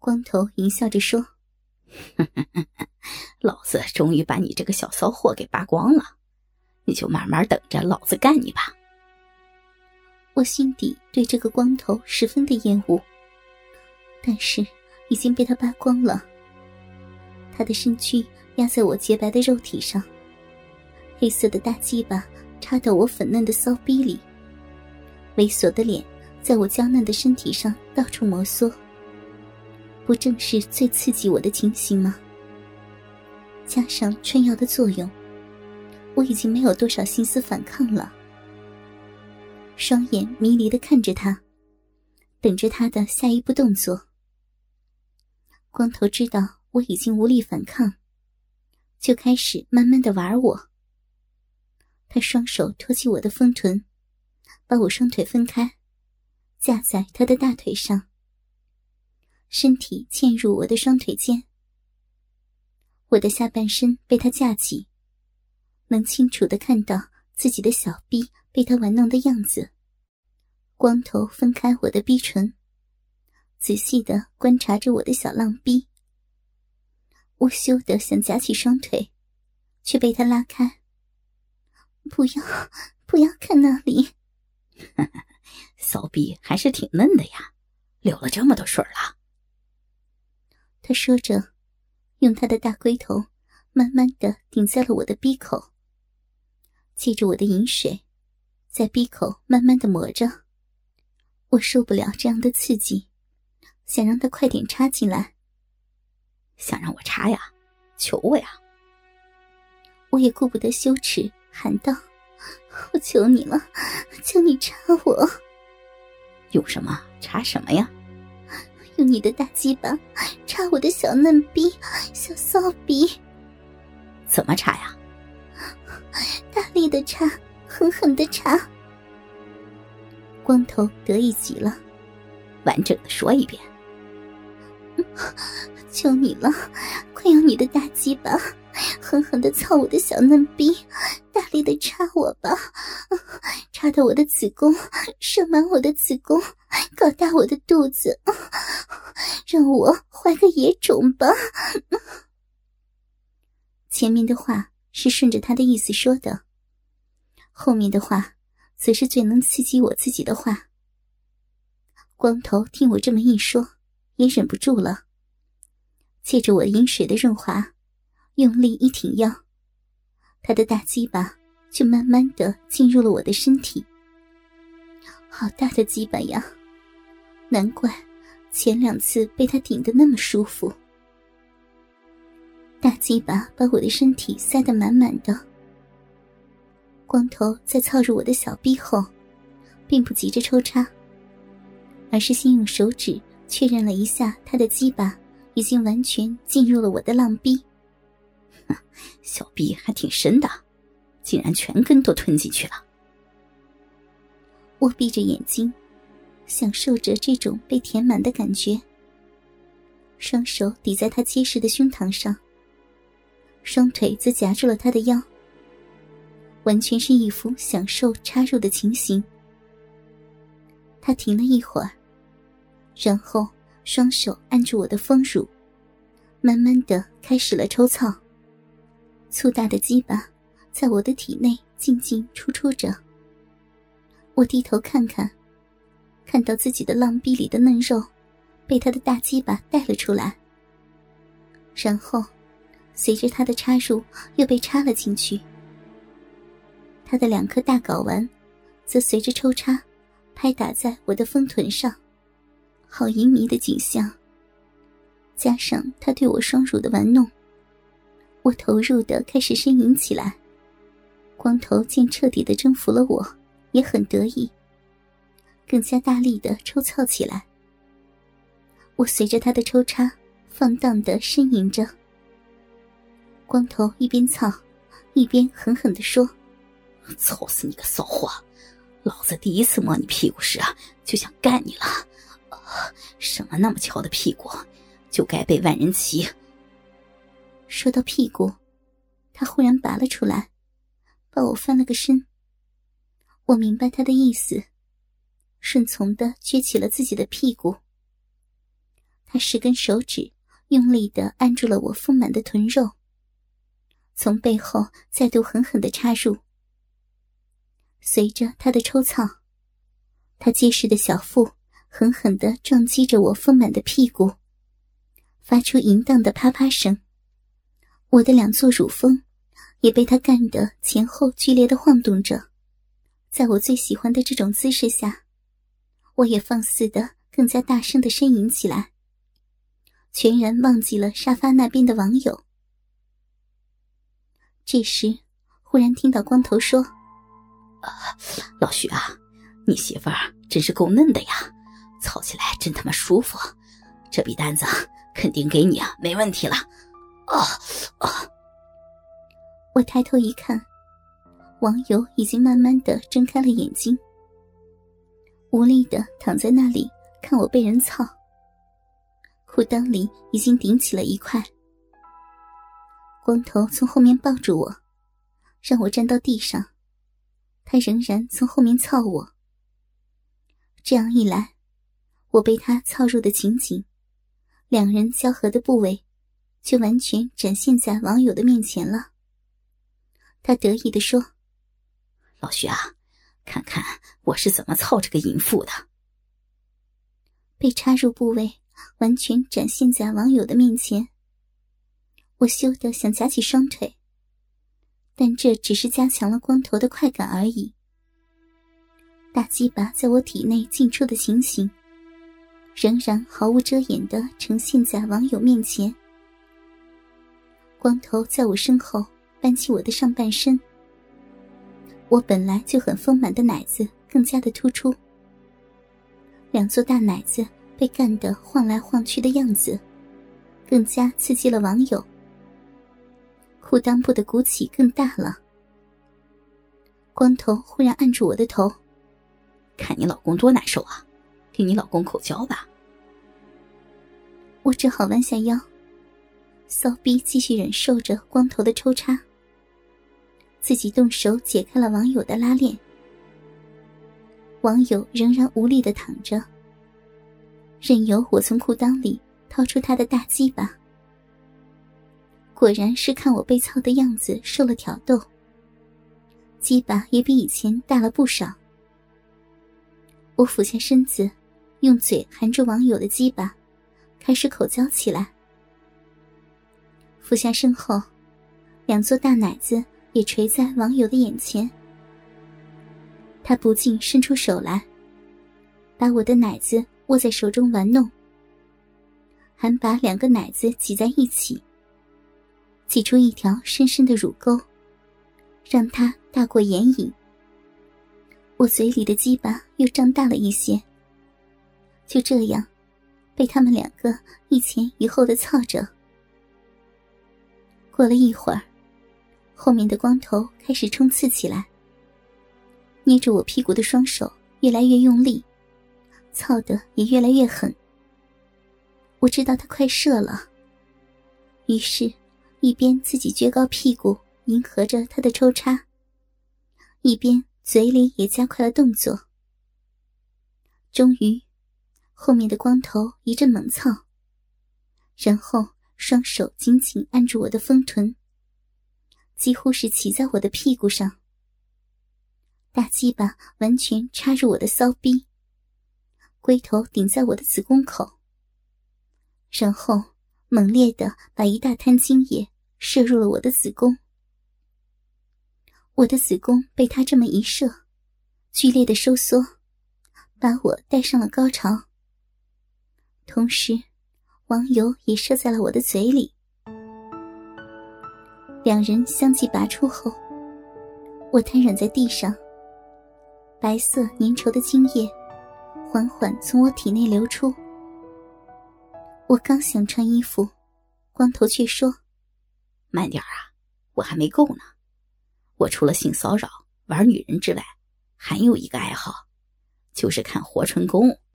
光头淫笑着说：“老子终于把你这个小骚货给扒光了，你就慢慢等着老子干你吧。”我心底对这个光头十分的厌恶，但是已经被他扒光了。他的身躯压在我洁白的肉体上，黑色的大鸡巴插到我粉嫩的骚逼里，猥琐的脸在我娇嫩的身体上到处摩挲。不正是最刺激我的情形吗？加上春药的作用，我已经没有多少心思反抗了。双眼迷离的看着他，等着他的下一步动作。光头知道我已经无力反抗，就开始慢慢的玩我。他双手托起我的丰臀，把我双腿分开，架在他的大腿上。身体嵌入我的双腿间，我的下半身被他架起，能清楚的看到自己的小臂被他玩弄的样子。光头分开我的逼唇，仔细的观察着我的小浪逼。我羞得想夹起双腿，却被他拉开。不要，不要看那里，骚逼还是挺嫩的呀，流了这么多水了。他说着，用他的大龟头慢慢的顶在了我的鼻口，借着我的饮水，在鼻口慢慢的磨着。我受不了这样的刺激，想让他快点插进来。想让我插呀？求我呀！我也顾不得羞耻，喊道：“我求你了，求你插我！有什么插什么呀？”用你的大鸡巴插我的小嫩逼、小骚逼，怎么插呀？大力的插，狠狠的插。光头得意极了，完整的说一遍。求你了，快用你的大鸡巴狠狠的操我的小嫩逼，大力的插我吧，插到我的子宫，射满我的子宫，搞大我的肚子，让我怀个野种吧。前面的话是顺着他的意思说的，后面的话则是最能刺激我自己的话。光头听我这么一说，也忍不住了。借着我饮水的润滑，用力一挺腰，他的大鸡巴就慢慢的进入了我的身体。好大的鸡巴呀！难怪前两次被他顶得那么舒服。大鸡巴把我的身体塞得满满的。光头在操入我的小臂后，并不急着抽插，而是先用手指确认了一下他的鸡巴。已经完全进入了我的浪逼，小逼还挺深的，竟然全根都吞进去了。我闭着眼睛，享受着这种被填满的感觉。双手抵在他结实的胸膛上，双腿则夹住了他的腰，完全是一副享受插入的情形。他停了一会儿，然后。双手按住我的丰乳，慢慢的开始了抽操。粗大的鸡巴在我的体内进进出出着。我低头看看，看到自己的浪逼里的嫩肉被他的大鸡巴带了出来，然后随着他的插入又被插了进去。他的两颗大睾丸则随着抽插拍打在我的丰臀上。好淫靡的景象，加上他对我双乳的玩弄，我投入的开始呻吟起来。光头见彻底的征服了我，也很得意，更加大力的抽操起来。我随着他的抽插，放荡的呻吟着。光头一边操，一边狠狠的说：“操死你个骚货！老子第一次摸你屁股时啊，就想干你了。”生了那么翘的屁股，就该被万人骑。说到屁股，他忽然拔了出来，把我翻了个身。我明白他的意思，顺从的撅起了自己的屁股。他十根手指用力的按住了我丰满的臀肉，从背后再度狠狠的插入。随着他的抽操，他结实的小腹狠狠的撞击着我丰满的屁股，发出淫荡的啪啪声。我的两座乳峰也被他干得前后剧烈的晃动着。在我最喜欢的这种姿势下，我也放肆的更加大声的呻吟起来。全然忘记了沙发那边的网友。这时，忽然听到光头说：“啊，老徐啊，你媳妇儿真是够嫩的呀，操起来真他妈舒服，这笔单子肯定给你啊，没问题了。”啊啊！我抬头一看，网友已经慢慢的睁开了眼睛，无力的躺在那里看我被人操。裤裆里已经顶起了一块，光头从后面抱住我，让我站到地上，他仍然从后面操我。这样一来，我被他操入的情景，两人交合的部位，就完全展现在网友的面前了。他得意的说：“老徐啊，看看我是怎么操这个淫妇的。”被插入部位。完全展现在网友的面前，我羞得想夹起双腿，但这只是加强了光头的快感而已。大鸡巴在我体内进出的情形，仍然毫无遮掩的呈现在网友面前。光头在我身后搬起我的上半身，我本来就很丰满的奶子更加的突出，两座大奶子。被干得晃来晃去的样子，更加刺激了网友。裤裆部的鼓起更大了。光头忽然按住我的头，看你老公多难受啊，给你老公口交吧。我只好弯下腰，骚逼继续忍受着光头的抽插，自己动手解开了网友的拉链。网友仍然无力的躺着。任由我从裤裆里掏出他的大鸡巴，果然是看我被操的样子受了挑逗，鸡巴也比以前大了不少。我俯下身子，用嘴含住网友的鸡巴，开始口交起来。俯下身后，两座大奶子也垂在网友的眼前，他不禁伸出手来，把我的奶子。握在手中玩弄，还把两个奶子挤在一起，挤出一条深深的乳沟，让它大过眼影。我嘴里的鸡巴又张大了一些。就这样，被他们两个一前一后的操着。过了一会儿，后面的光头开始冲刺起来，捏着我屁股的双手越来越用力。操的也越来越狠。我知道他快射了，于是，一边自己撅高屁股迎合着他的抽插，一边嘴里也加快了动作。终于，后面的光头一阵猛操，然后双手紧紧按住我的丰臀，几乎是骑在我的屁股上，大鸡巴完全插入我的骚逼。龟头顶在我的子宫口，然后猛烈的把一大滩精液射入了我的子宫。我的子宫被他这么一射，剧烈的收缩，把我带上了高潮。同时，网友也射在了我的嘴里。两人相继拔出后，我瘫软在地上，白色粘稠的精液。缓缓从我体内流出。我刚想穿衣服，光头却说：“慢点啊，我还没够呢。我除了性骚扰、玩女人之外，还有一个爱好，就是看活春宫。”